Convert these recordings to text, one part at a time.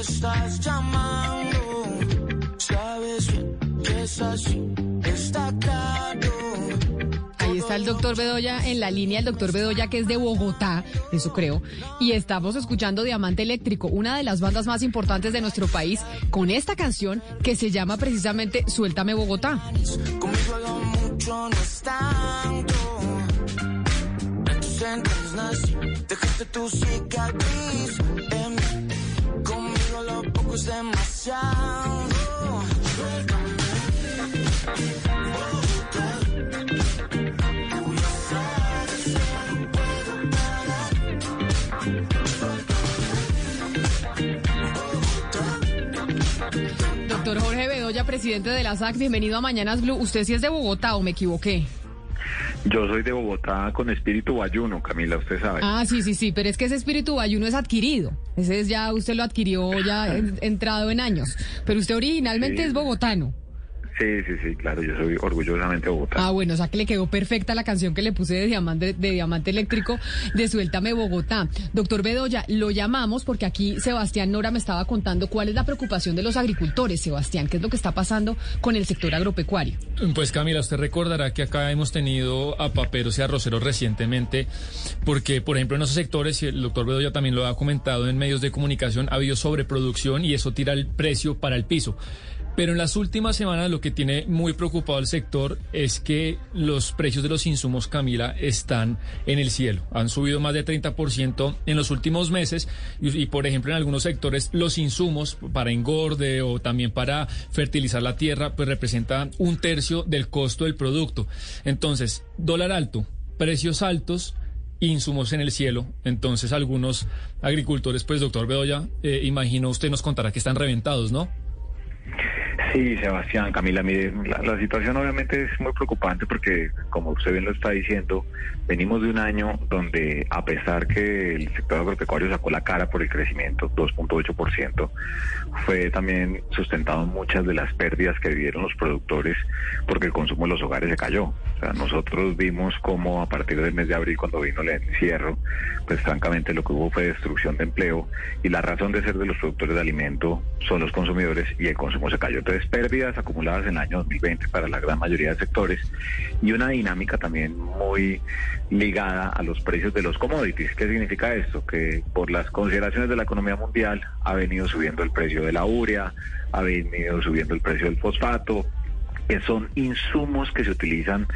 estás llamando. Sabes bien que es así, está claro. Ahí está el doctor Bedoya en la línea, el doctor Bedoya que es de Bogotá, eso creo, y estamos escuchando Diamante Eléctrico, una de las bandas más importantes de nuestro país, con esta canción que se llama precisamente Suéltame Bogotá. Conmigo lo mucho no es tanto. En tus entrañas nací, dejaste tu cicatriz en mí. Conmigo lo poco es demasiado. Suéltame. Doctor Jorge Bedoya, presidente de la SAC, bienvenido a Mañanas Blue. ¿Usted sí es de Bogotá o me equivoqué? Yo soy de Bogotá con espíritu bayuno, Camila, usted sabe. Ah, sí, sí, sí, pero es que ese espíritu ayuno es adquirido. Ese es ya, usted lo adquirió ya en- entrado en años. Pero usted originalmente Sí. es bogotano. Sí, sí, sí, claro, yo soy orgullosamente Bogotá. Ah, bueno, o sea que le quedó perfecta la canción que le puse de Diamante, de Diamante Eléctrico de Suéltame Bogotá. Doctor Bedoya, lo llamamos porque aquí Sebastián Nora me estaba contando cuál es la preocupación de los agricultores. Sebastián, ¿qué es lo que está pasando con el sector agropecuario? Pues Camila, usted recordará que acá hemos tenido a paperos y arroceros recientemente, porque por ejemplo en esos sectores, y el doctor Bedoya también lo ha comentado en medios de comunicación, ha habido sobreproducción y eso tira el precio para el piso. Pero en las últimas semanas lo que tiene muy preocupado al sector es que los precios de los insumos, Camila, están en el cielo. Han subido más de 30% en los últimos meses y, por ejemplo, en algunos sectores los insumos para engorde o también para fertilizar la tierra, pues representan un tercio del costo del producto. Entonces, dólar alto, precios altos insumos en el cielo. Entonces, algunos agricultores, pues, doctor Bedoya, eh, imagino usted nos contará que están reventados, ¿no? Sí, Sebastián, Camila, mire, la, la situación obviamente es muy preocupante porque, como usted bien lo está diciendo, venimos de un año donde, a pesar que el sector agropecuario sacó la cara por el crecimiento, 2.8%, fue también sustentado en muchas de las pérdidas que vivieron los productores porque el consumo de los hogares se cayó. O sea, nosotros vimos cómo a partir del mes de abril, cuando vino el encierro, pues francamente lo que hubo fue destrucción de empleo y la razón de ser de los productores de alimento son los consumidores y el consumo se cayó. Entonces, pérdidas acumuladas en el año 2020 para la gran mayoría de sectores y una dinámica también muy ligada a los precios de los commodities. ¿Qué significa esto? Que por las consideraciones de la economía mundial ha venido subiendo el precio de la urea, ha venido subiendo el precio del fosfato, que son insumos que se utilizan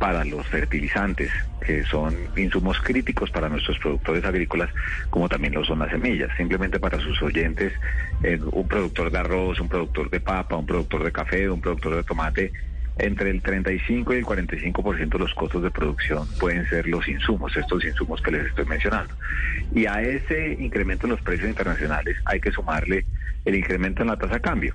para los fertilizantes, que son insumos críticos para nuestros productores agrícolas, como también lo son las semillas. Simplemente para sus oyentes, eh, un productor de arroz, un productor de papa, un productor de café, un productor de tomate, entre el 35 y el 45% de los costos de producción pueden ser los insumos, estos insumos que les estoy mencionando. Y a ese incremento en los precios internacionales hay que sumarle el incremento en la tasa de cambio.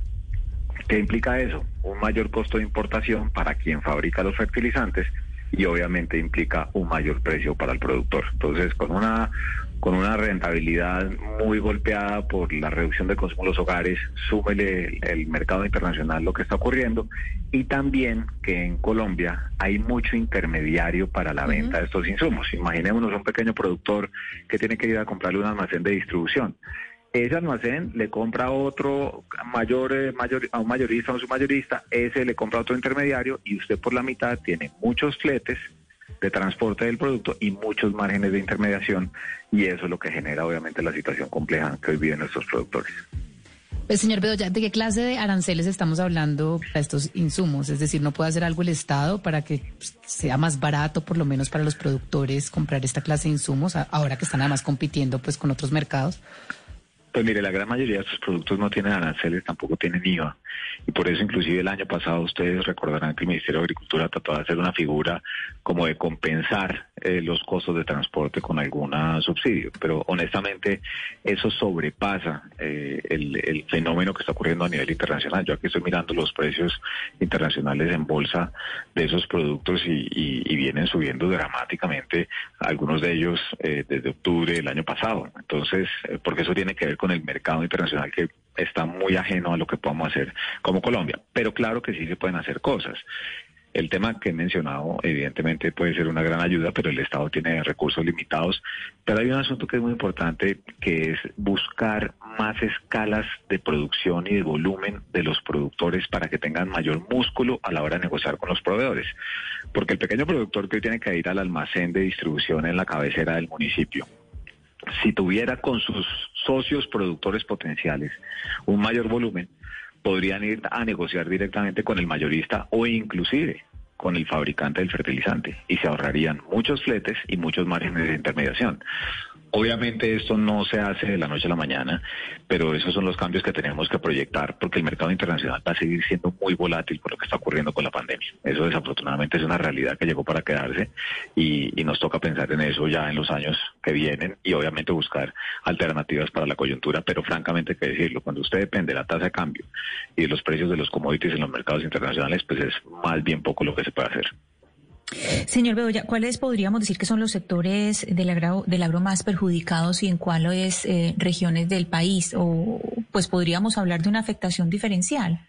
¿Qué implica eso? Un mayor costo de importación para quien fabrica los fertilizantes y obviamente implica un mayor precio para el productor. Entonces, con una con una rentabilidad muy golpeada por la reducción del consumo de los hogares, súmele el, el mercado internacional lo que está ocurriendo y también que en Colombia hay mucho intermediario para la venta de estos insumos. Imaginémonos un pequeño productor que tiene que ir a comprarle un almacén de distribución. Ese almacén le compra a otro mayor, eh, mayor, a un mayorista o a su mayorista, ese le compra a otro intermediario y usted por la mitad tiene muchos fletes de transporte del producto y muchos márgenes de intermediación y eso es lo que genera obviamente la situación compleja que hoy viven nuestros productores. Pues, señor Bedoya, ¿de qué clase de aranceles estamos hablando para estos insumos? Es decir, ¿no puede hacer algo el Estado para que pues, sea más barato, por lo menos para los productores, comprar esta clase de insumos, ahora que están además compitiendo pues con otros mercados? Pues mire, la gran mayoría de estos productos no tienen aranceles, tampoco tienen IVA. Y por eso inclusive el año pasado ustedes recordarán que el Ministerio de Agricultura trató de hacer una figura como de compensar eh, los costos de transporte con algún subsidio. Pero honestamente eso sobrepasa eh, el, el fenómeno que está ocurriendo a nivel internacional. Yo aquí estoy mirando los precios internacionales en bolsa de esos productos y, y- y vienen subiendo dramáticamente, algunos de ellos eh, desde octubre del año pasado. Entonces, eh, porque eso tiene que ver con el mercado internacional que está muy ajeno a lo que podamos hacer como Colombia. Pero claro que sí se pueden hacer cosas. El tema que he mencionado, evidentemente, puede ser una gran ayuda, pero el Estado tiene recursos limitados. Pero hay un asunto que es muy importante, que es buscar más escalas de producción y de volumen de los productores para que tengan mayor músculo a la hora de negociar con los proveedores. Porque el pequeño productor que hoy tiene que ir al almacén de distribución en la cabecera del municipio, si tuviera con sus socios productores potenciales un mayor volumen, podrían ir a negociar directamente con el mayorista o inclusive con el fabricante del fertilizante y se ahorrarían muchos fletes y muchos márgenes de intermediación. Obviamente esto no se hace de la noche a la mañana, pero esos son los cambios que tenemos que proyectar porque el mercado internacional va a seguir siendo muy volátil por lo que está ocurriendo con la pandemia. Eso desafortunadamente es una realidad que llegó para quedarse y, nos toca pensar en eso ya en los años que vienen y obviamente buscar alternativas para la coyuntura, pero francamente hay que decirlo, cuando usted depende de la tasa de cambio y de los precios de los commodities en los mercados internacionales, pues es más bien poco lo que se puede hacer. Señor Bedoya, ¿cuáles podríamos decir que son los sectores del agro, del agro más perjudicados y en cuáles eh, regiones del país? O pues podríamos hablar de una afectación diferencial.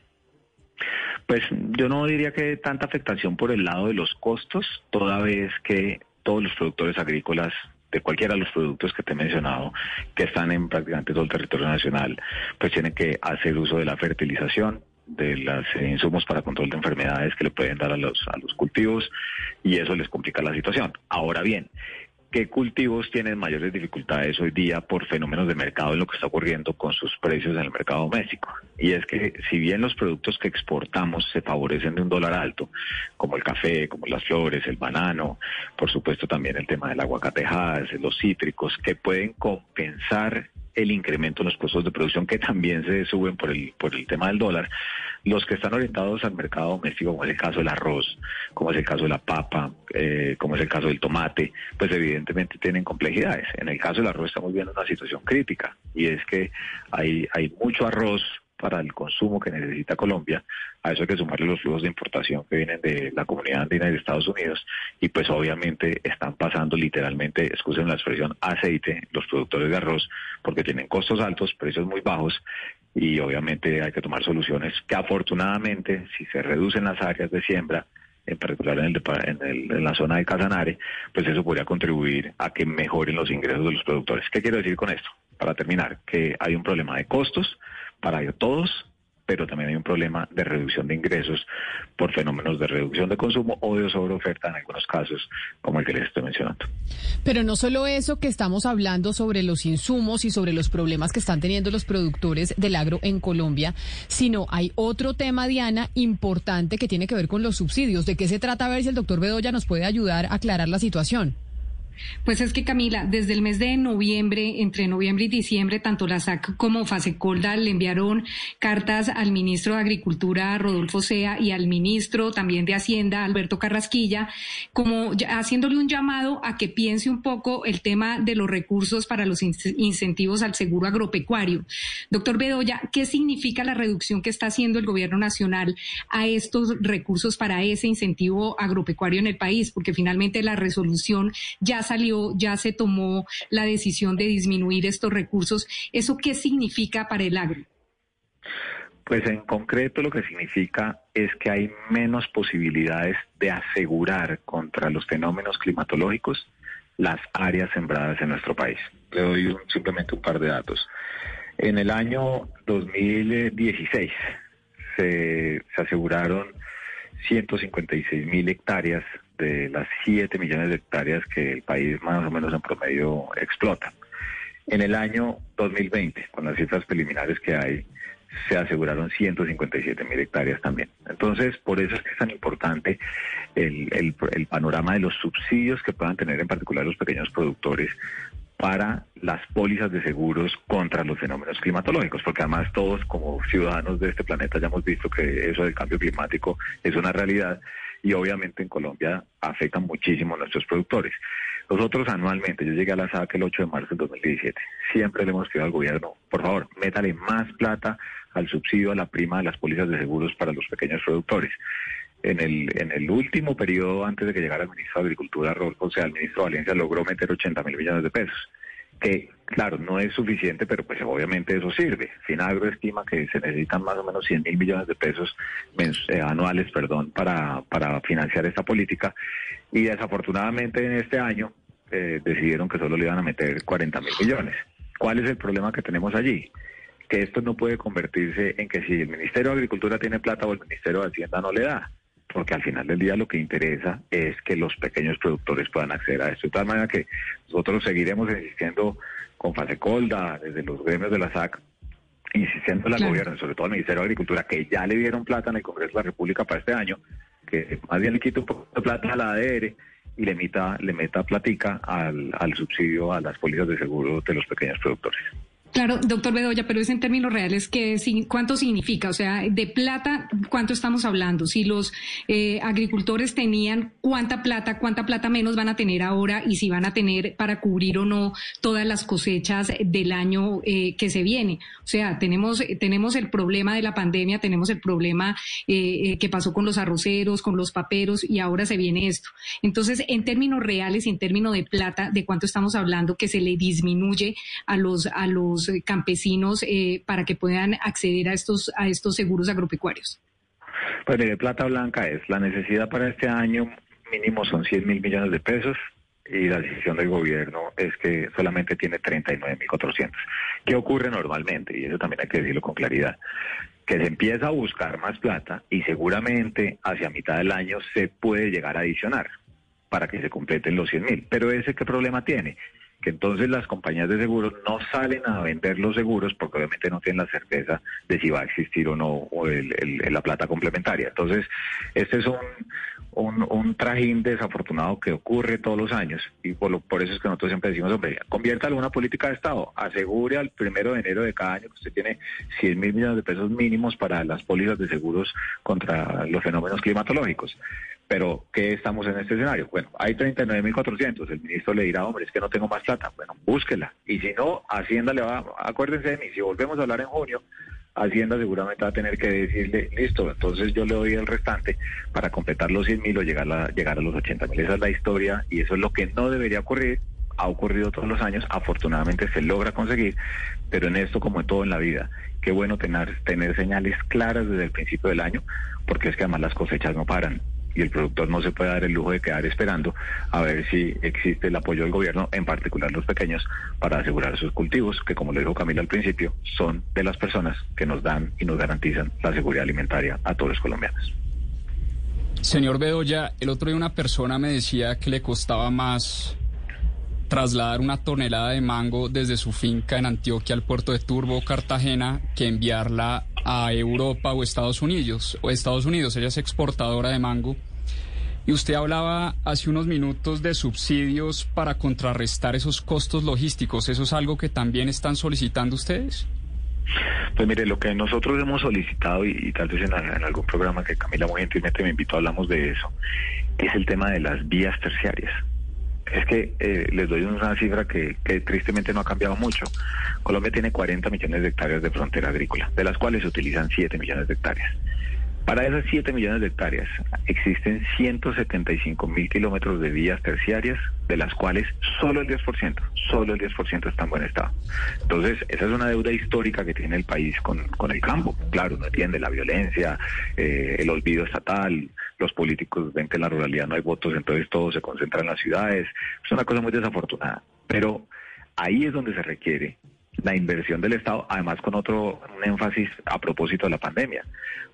Pues yo no diría que tanta afectación por el lado de los costos, toda vez que todos los productores agrícolas de cualquiera de los productos que te he mencionado, que están en prácticamente todo el territorio nacional, pues tienen que hacer uso de la fertilización, de los insumos para control de enfermedades que le pueden dar a los, a los cultivos y eso les complica la situación. Ahora bien, ¿qué cultivos tienen mayores dificultades hoy día por fenómenos de mercado en lo que está ocurriendo con sus precios en el mercado doméstico? Y es que si bien los productos que exportamos se favorecen de un dólar alto, como el café, como las flores, el banano, por supuesto también el tema del aguacatejas, los cítricos, que pueden compensar el incremento en los costos de producción que también se suben por el, por el tema del dólar. Los que están orientados al mercado doméstico, como es el caso del arroz, como es el caso de la papa, eh, como es el caso del tomate, pues evidentemente tienen complejidades. En el caso del arroz estamos viendo una situación crítica y es que hay, hay mucho arroz para el consumo que necesita Colombia. A eso hay que sumarle los flujos de importación que vienen de la comunidad andina y de Estados Unidos. Y pues obviamente están pasando literalmente, excusen la expresión, aceite los productores de arroz porque tienen costos altos, precios muy bajos y obviamente hay que tomar soluciones que afortunadamente si se reducen las áreas de siembra, en particular en, el, en, la zona de Casanare, pues eso podría contribuir a que mejoren los ingresos de los productores. ¿Qué quiero decir con esto? Para terminar, que hay un problema de costos, para todos, pero también hay un problema de reducción de ingresos por fenómenos de reducción de consumo o de sobreoferta en algunos casos, como el que les estoy mencionando. Pero no solo eso que estamos hablando sobre los insumos y sobre los problemas que están teniendo los productores del agro en Colombia, sino hay otro tema, Diana, importante que tiene que ver con los subsidios. ¿De qué se trata? A ver si el doctor Bedoya nos puede ayudar a aclarar la situación. Pues es que Camila, desde el mes de noviembre, entre noviembre y diciembre, tanto la SAC como Fasecolda le enviaron cartas al ministro de Agricultura, Rodolfo Sea, y al ministro también de Hacienda, Alberto Carrasquilla, como haciéndole un llamado a que piense un poco el tema de los recursos para los incentivos al seguro agropecuario. Doctor Bedoya, ¿qué significa la reducción que está haciendo el gobierno nacional a estos recursos para ese incentivo agropecuario en el país? Porque finalmente la resolución ya salió, ya se tomó la decisión de disminuir estos recursos. ¿Eso qué significa para el agro? Pues en concreto lo que significa es que hay menos posibilidades de asegurar contra los fenómenos climatológicos las áreas sembradas en nuestro país. Le doy simplemente un par de datos. En el año 2016 se, se aseguraron 156 mil hectáreas de las 7 millones de hectáreas que el país más o menos en promedio explota. En el año 2020, con las cifras preliminares que hay, se aseguraron 157 mil hectáreas también. Entonces, por eso es que es tan importante el, el, panorama de los subsidios que puedan tener en particular los pequeños productores para las pólizas de seguros contra los fenómenos climatológicos, porque además todos como ciudadanos de este planeta ya hemos visto que eso del cambio climático es una realidad y obviamente en Colombia afecta muchísimo a nuestros productores. Nosotros anualmente, yo llegué a la SAC el 8 de marzo del 2017, siempre le hemos pedido al gobierno, por favor, métale más plata al subsidio, a la prima de las pólizas de seguros para los pequeños productores. En el, en el último periodo, antes de que llegara el ministro de Agricultura, Rodolfo, o sea, el ministro Valencia logró meter 80 mil millones de pesos. que claro, no es suficiente, pero pues obviamente eso sirve. Finagro estima que se necesitan más o menos 100 mil millones de pesos eh, anuales perdón, para, para financiar esta política y desafortunadamente en este año eh, decidieron que solo le iban a meter 40 mil millones. ¿Cuál es el problema que tenemos allí? Que esto no puede convertirse en que si el Ministerio de Agricultura tiene plata o el Ministerio de Hacienda no le da porque al final del día lo que interesa es que los pequeños productores puedan acceder a esto. De tal manera que nosotros seguiremos insistiendo con Fasecolda, desde los gremios de la SAC, insistiendo al gobierno, sobre todo al Ministerio de Agricultura, que ya le dieron plata en el Congreso de la República para este año, que más bien le quite un poco de plata a la ADR y le meta, le meta platica al, al subsidio a las pólizas de seguro de los pequeños productores. Claro, doctor Bedoya, pero es en términos reales, que, ¿cuánto significa? O sea, de plata, ¿cuánto estamos hablando? Si los eh, agricultores tenían cuánta plata, cuánta plata menos van a tener ahora y si van a tener para cubrir o no todas las cosechas del año eh, que se viene. O sea, tenemos, tenemos el problema de la pandemia, tenemos el problema eh, que pasó con los arroceros, con los paperos y ahora se viene esto. Entonces, en términos reales y en términos de plata, ¿de cuánto estamos hablando que se le disminuye a los, a los eh, campesinos eh, para que puedan acceder a estos, a estos seguros agropecuarios? Pues de plata blanca es la necesidad para este año mínimo son 100 mil millones de pesos y la decisión del gobierno es que solamente tiene 39 mil 400. ¿Qué ocurre normalmente? Y eso también hay que decirlo con claridad que se empieza a buscar más plata y seguramente hacia mitad del año se puede llegar a adicionar para que se completen los 100 mil. Pero ese qué problema tiene? Entonces las compañías de seguros no salen a vender los seguros porque obviamente no tienen la certeza de si va a existir o no la plata complementaria. Entonces, este es un, un, trajín desafortunado que ocurre todos los años y por, lo, por eso es que nosotros siempre decimos, hombre, convierta alguna política de Estado, asegure al primero de enero de cada año que usted tiene 100 mil millones de pesos mínimos para las pólizas de seguros contra los fenómenos climatológicos. Pero, ¿qué estamos en este escenario? Bueno, hay 39.400. El ministro le dirá, hombre, es que no tengo más plata. Bueno, búsquela. Y si no, Hacienda le va, acuérdense de mí, si volvemos a hablar en junio, Hacienda seguramente va a tener que decirle, listo, entonces yo le doy el restante para completar los 100.000 o llegar a, llegar a los 80.000. Esa es la historia y eso es lo que no debería ocurrir. Ha ocurrido todos los años, afortunadamente se logra conseguir, pero en esto como en todo en la vida, qué bueno tener, tener señales claras desde el principio del año, porque es que además las cosechas no paran y el productor no se puede dar el lujo de quedar esperando a ver si existe el apoyo del gobierno, en particular los pequeños, para asegurar sus cultivos, que como le dijo Camila al principio, son de las personas que nos dan y nos garantizan la seguridad alimentaria a todos los colombianos. Señor Bedoya, el otro día una persona me decía que le costaba más trasladar una tonelada de mango desde su finca en Antioquia al puerto de Turbo, Cartagena, que enviarla a Europa o Estados Unidos. O Estados Unidos, ella es exportadora de mango. Y usted hablaba hace unos minutos de subsidios para contrarrestar esos costos logísticos. ¿Eso es algo que también están solicitando ustedes? Pues mire, lo que nosotros hemos solicitado, y, tal vez en, en, algún programa que Camila muy gentilmente me invitó, hablamos de eso, es el tema de las vías terciarias. Es que eh, les doy una cifra que, tristemente no ha cambiado mucho. Colombia tiene 40 millones de hectáreas de frontera agrícola, de las cuales se utilizan 7 millones de hectáreas. Para esas 7 millones de hectáreas existen 175 mil kilómetros de vías terciarias, de las cuales solo el 10%, solo el 10% está en buen estado. Entonces, esa es una deuda histórica que tiene el país con, con el campo. Claro, no entiende la violencia, eh, el olvido estatal, los políticos ven que en la ruralidad no hay votos, entonces todo se concentra en las ciudades. Es una cosa muy desafortunada. Pero ahí es donde se requiere la inversión del Estado, además con otro énfasis a propósito de la pandemia.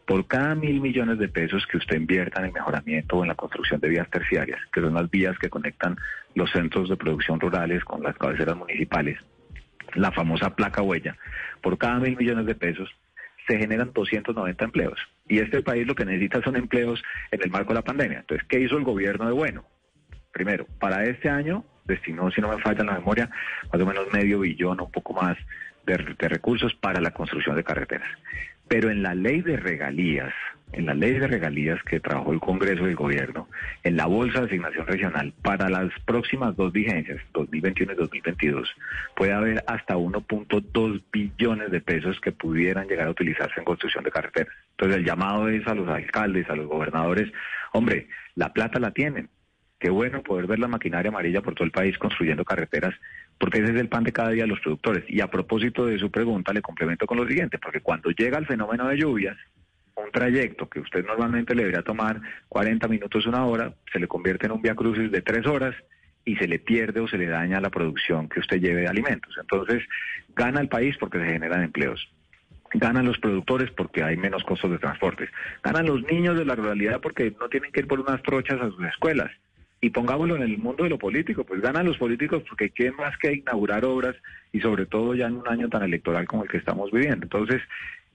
Por cada mil millones de pesos que usted invierta en el mejoramiento o en la construcción de vías terciarias, que son las vías que conectan los centros de producción rurales con las cabeceras municipales, la famosa placa huella, por cada mil millones de pesos se generan 290 empleos. Y este país lo que necesita son empleos en el marco de la pandemia. Entonces, ¿qué hizo el gobierno de bueno? Primero, para este año destinó, si no me falla la memoria, más o menos medio billón o un poco más de, recursos para la construcción de carreteras. Pero en la ley de regalías, en la ley de regalías que trabajó el Congreso y el Gobierno, en la Bolsa de Asignación Regional, para las próximas dos vigencias, 2021 y 2022, puede haber hasta 1.2 billones de pesos que pudieran llegar a utilizarse en construcción de carreteras. Entonces el llamado es a los alcaldes, a los gobernadores, hombre, la plata la tienen, Qué bueno poder ver la maquinaria amarilla por todo el país construyendo carreteras, porque ese es el pan de cada día de los productores. Y a propósito de su pregunta, le complemento con lo siguiente, porque cuando llega el fenómeno de lluvias, un trayecto que usted normalmente le debería tomar 40 minutos, una hora, se le convierte en un via crucis de tres horas y se le pierde o se le daña la producción que usted lleve de alimentos. Entonces, gana el país porque se generan empleos. Ganan los productores porque hay menos costos de transporte. Ganan los niños de la ruralidad porque no tienen que ir por unas trochas a sus escuelas. Y pongámoslo en el mundo de lo político, pues ganan los políticos porque qué más que inaugurar obras y sobre todo ya en un año tan electoral como el que estamos viviendo. Entonces,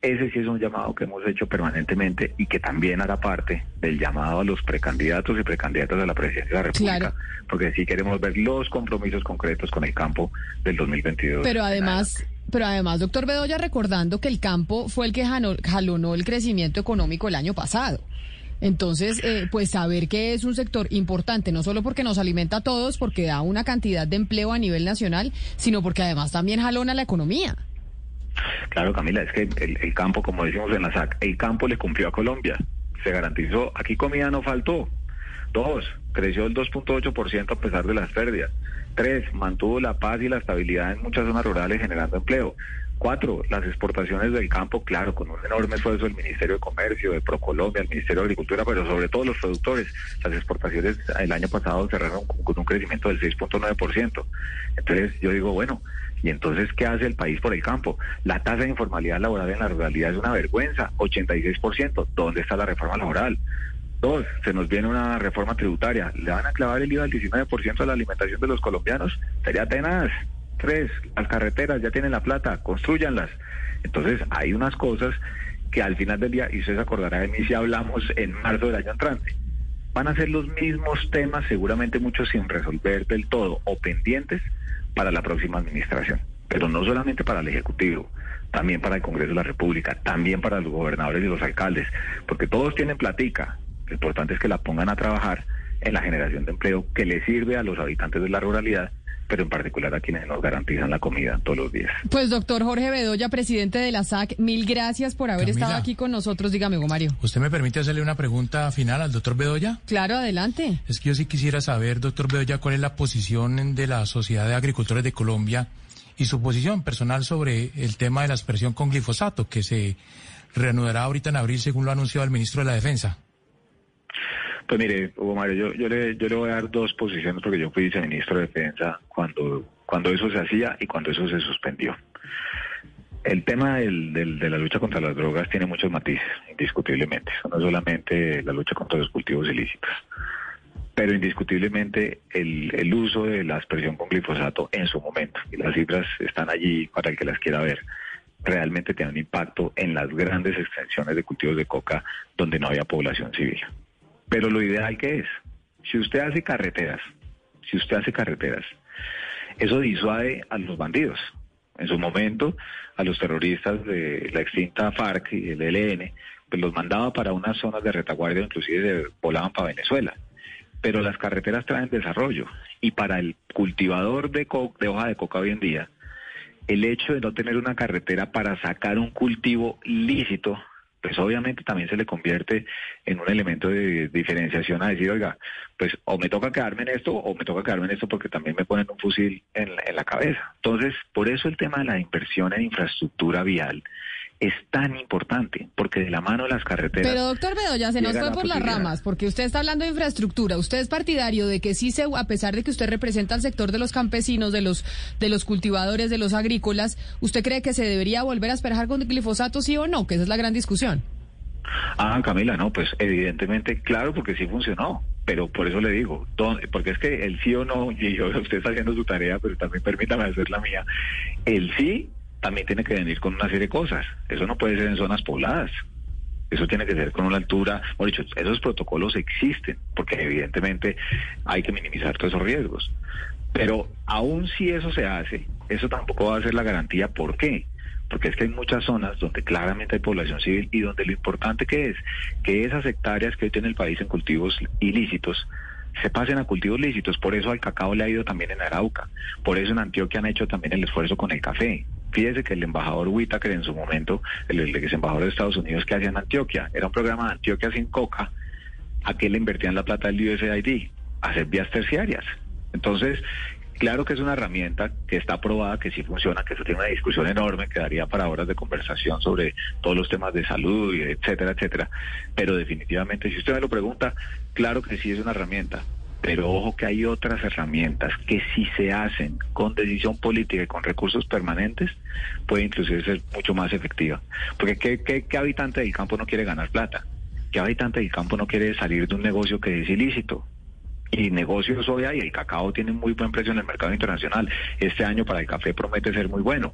ese sí es un llamado que hemos hecho permanentemente y que también hará parte del llamado a los precandidatos y precandidatas a la presidencia de la República, porque sí queremos ver los compromisos concretos con el campo del 2022. Pero además, pero además, doctor Bedoya, recordando que el campo fue el que jalonó el crecimiento económico el año pasado. Entonces, eh, pues saber que es un sector importante, no solo porque nos alimenta a todos, porque da una cantidad de empleo a nivel nacional, sino porque además también jalona la economía. Claro, Camila, es que el, campo, como decimos en la SAC, el campo le cumplió a Colombia. Se garantizó, aquí comida no faltó. Dos, creció el 2.8% a pesar de las pérdidas. Tres, mantuvo la paz y la estabilidad en muchas zonas rurales generando empleo. Cuatro, las exportaciones del campo, claro, con un enorme esfuerzo del Ministerio de Comercio, de Procolombia, el Ministerio de Agricultura, pero sobre todo los productores. Las exportaciones el año pasado cerraron con un crecimiento del 6.9%. Entonces yo digo, bueno, ¿y entonces qué hace el país por el campo? La tasa de informalidad laboral en la ruralidad es una vergüenza, 86%. ¿Dónde está la reforma laboral? Dos, se nos viene una reforma tributaria. ¿Le van a clavar el IVA al 19% a la alimentación de los colombianos? Sería tenaz. Tres, las carreteras ya tienen la plata, construyanlas. Entonces hay unas cosas que al final del día, y usted se acordará de mí si hablamos en marzo del año entrante, van a ser los mismos temas, seguramente muchos sin resolver del todo o pendientes para la próxima administración. Pero no solamente para el Ejecutivo, también para el Congreso de la República, también para los gobernadores y los alcaldes, porque todos tienen platica. Lo importante es que la pongan a trabajar en la generación de empleo que le sirve a los habitantes de la ruralidad pero en particular a quienes nos garantizan la comida todos los días. Pues doctor Jorge Bedoya, presidente de la SAC, mil gracias por haber estado aquí con nosotros. Dígame, Hugo Mario. ¿Usted me permite hacerle una pregunta final al doctor Bedoya? Claro, adelante. Es que yo sí quisiera saber, doctor Bedoya, cuál es la posición de la Sociedad de Agricultores de Colombia y su posición personal sobre el tema de la aspersión con glifosato, que se reanudará ahorita en abril, según lo ha anunciado el ministro de la Defensa. Pues mire, Hugo Mario, yo, le, voy a dar dos posiciones porque yo fui viceministro de Defensa cuando, cuando eso se hacía y cuando eso se suspendió. El tema del, de la lucha contra las drogas tiene muchos matices, indiscutiblemente. no solamente la lucha contra los cultivos ilícitos, pero indiscutiblemente el, el uso de la aspersión con glifosato en su momento, y las cifras están allí para el que las quiera ver, realmente tiene un impacto en las grandes extensiones de cultivos de coca donde no había población civil. Pero lo ideal que es, si usted hace carreteras, si usted hace carreteras, eso disuade a los bandidos. En su momento, a los terroristas de la extinta FARC y el ELN, pues los mandaba para unas zonas de retaguardia, inclusive volaban para Venezuela. Pero las carreteras traen desarrollo y para el cultivador de, de hoja de coca hoy en día, el hecho de no tener una carretera para sacar un cultivo lícito pues obviamente también se le convierte en un elemento de diferenciación a decir, oiga, pues o me toca quedarme en esto o me toca quedarme en esto porque también me ponen un fusil en, en la cabeza. Entonces, por eso el tema de la inversión en infraestructura vial es tan importante, porque de la mano de las carreteras... Pero doctor Bedoya, se nos fue por las ramas, porque usted está hablando de infraestructura, usted es partidario de que sí se, a pesar de que usted representa al sector de los campesinos, de los, de los cultivadores, de los agrícolas, ¿usted cree que se debería volver a esperar con glifosato, sí o no? Que esa es la gran discusión. Ah, Camila, no, pues evidentemente, claro, porque sí funcionó, pero por eso le digo, porque es que el sí o no, y yo, usted está haciendo su tarea, pero también permítame hacer la mía, el sí también tiene que venir con una serie de cosas. Eso no puede ser en zonas pobladas. Eso tiene que ser con una altura, por dicho, esos protocolos existen, porque evidentemente hay que minimizar todos esos riesgos. Pero aún si eso se hace, eso tampoco va a ser la garantía. ¿Por qué? Porque es que hay muchas zonas donde claramente hay población civil y donde lo importante que es que esas hectáreas que hoy tiene el país en cultivos ilícitos se pasen a cultivos lícitos. Por eso al cacao le ha ido también en Arauca. Por eso en Antioquia han hecho también el esfuerzo con el café. Fíjese que el embajador Whitaker en su momento, el, ex embajador de Estados Unidos que hacía en Antioquia, era un programa de Antioquia sin coca, a que le invertían la plata del USAID. hacer vías terciarias. Entonces, claro que es una herramienta que está aprobada, que sí funciona, que eso tiene una discusión enorme que daría para horas de conversación sobre todos los temas de salud, etcétera, etcétera. Pero definitivamente, si usted me lo pregunta, claro que sí es una herramienta. Pero ojo que hay otras herramientas que si se hacen con decisión política y con recursos permanentes, puede inclusive ser mucho más efectiva. Porque ¿qué, qué, qué habitante del campo no quiere ganar plata? ¿Qué habitante del campo no quiere salir de un negocio que es ilícito? y negocios hoy hay, el cacao tiene muy buen precio en el mercado internacional. Este año para el café promete ser muy bueno.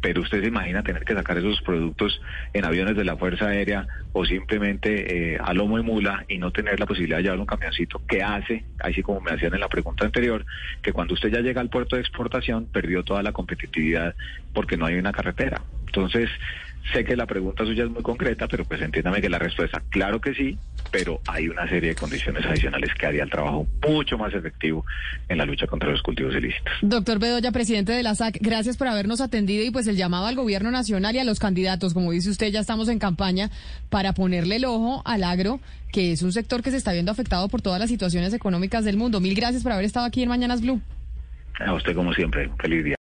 Pero usted se imagina tener que sacar esos productos en aviones de la Fuerza Aérea o simplemente eh, a lomo de mula y no tener la posibilidad de llevar un camioncito que hace, así como me hacían en la pregunta anterior, que cuando usted ya llega al puerto de exportación perdió toda la competitividad porque no hay una carretera. Entonces, sé que la pregunta suya es muy concreta, pero pues entiéndame que la respuesta, claro que sí, pero hay una serie de condiciones adicionales que haría el trabajo mucho más efectivo en la lucha contra los cultivos ilícitos. Doctor Bedoya, presidente de la SAC, gracias por habernos atendido y pues el llamado al gobierno nacional y a los candidatos, como dice usted, ya estamos en campaña para ponerle el ojo al agro, que es un sector que se está viendo afectado por todas las situaciones económicas del mundo. Mil gracias por haber estado aquí en Mañanas Blue. A usted como siempre, feliz día.